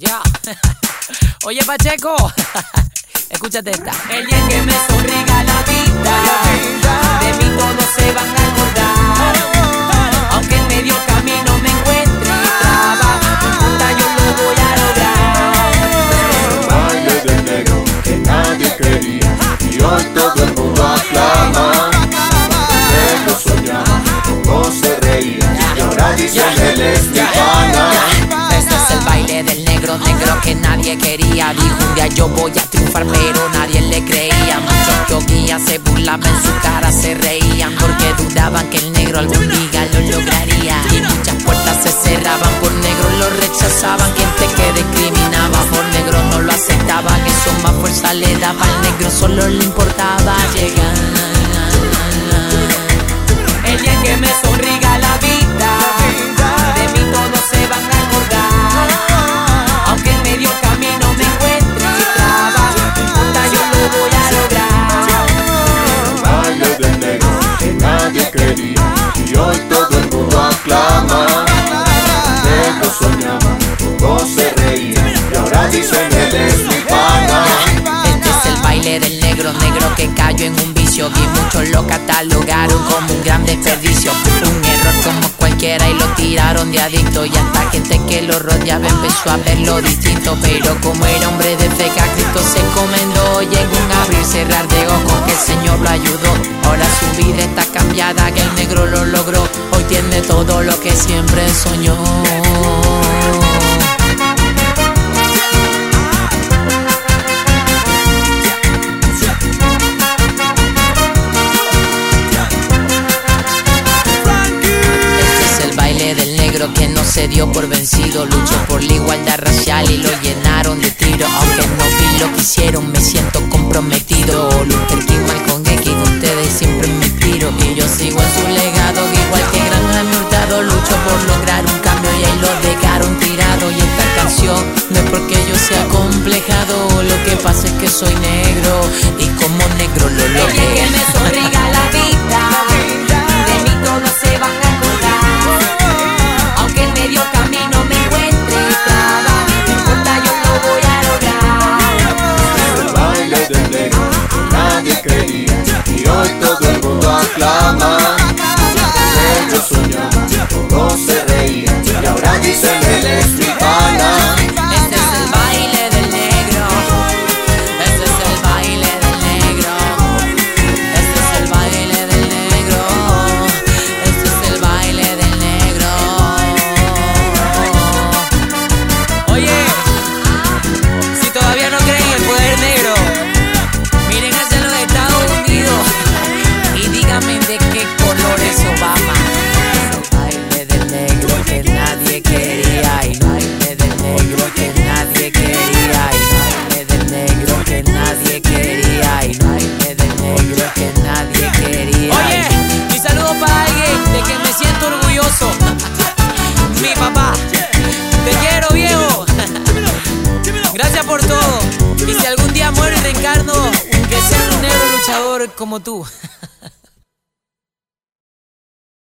Ya. Oye, Pacheco. Escúchate esta. El día que me sonriga la vida, de mí todos se van a acordar. Aunque en medio camino me encuentre traba, no importa, yo lo voy a lograr. baile del negro que nadie quería y hoy todo el mundo aclama. Negro soñaba, todos se reían y ahora dicen él es mi pana. Es el baile del negro, negro que nadie quería. Dijo un día yo voy a triunfar, pero nadie le creía. Muchos yoguías se burlaban, en su cara se reían. Porque dudaban que el negro algún día lo lograría. Y muchas puertas se cerraban, por negro lo rechazaban. Gente que discriminaba, por negro no lo aceptaban. Eso más fuerza le daba al negro, solo le importaba llegar. Vicio Y muchos lo catalogaron como un gran desperdicio. Un error como cualquiera y lo tiraron de adicto. Y hasta gente que lo rodeaba empezó a verlo distinto. Pero como era hombre de fe que a Cristo se encomendó Y en un abrir cerrar de ojos que el Señor lo ayudó. Ahora su vida está cambiada, que el negro lo logró. Hoy tiene todo lo que siempre soñó negro que no se dio por vencido. Luchó por la igualdad racial y lo llenaron de tiro. Aunque no vi lo que hicieron, me siento comprometido. Luther King, Malcolm X, de ustedes siempre me inspiro. Y yo sigo en su legado, igual que Gran Hurtado. Lucho por lograr un cambio y ahí lo dejaron tirado. Y esta canción no es porque yo sea complejado. Lo que pasa es que soy negro y como negro lo logré. como tú.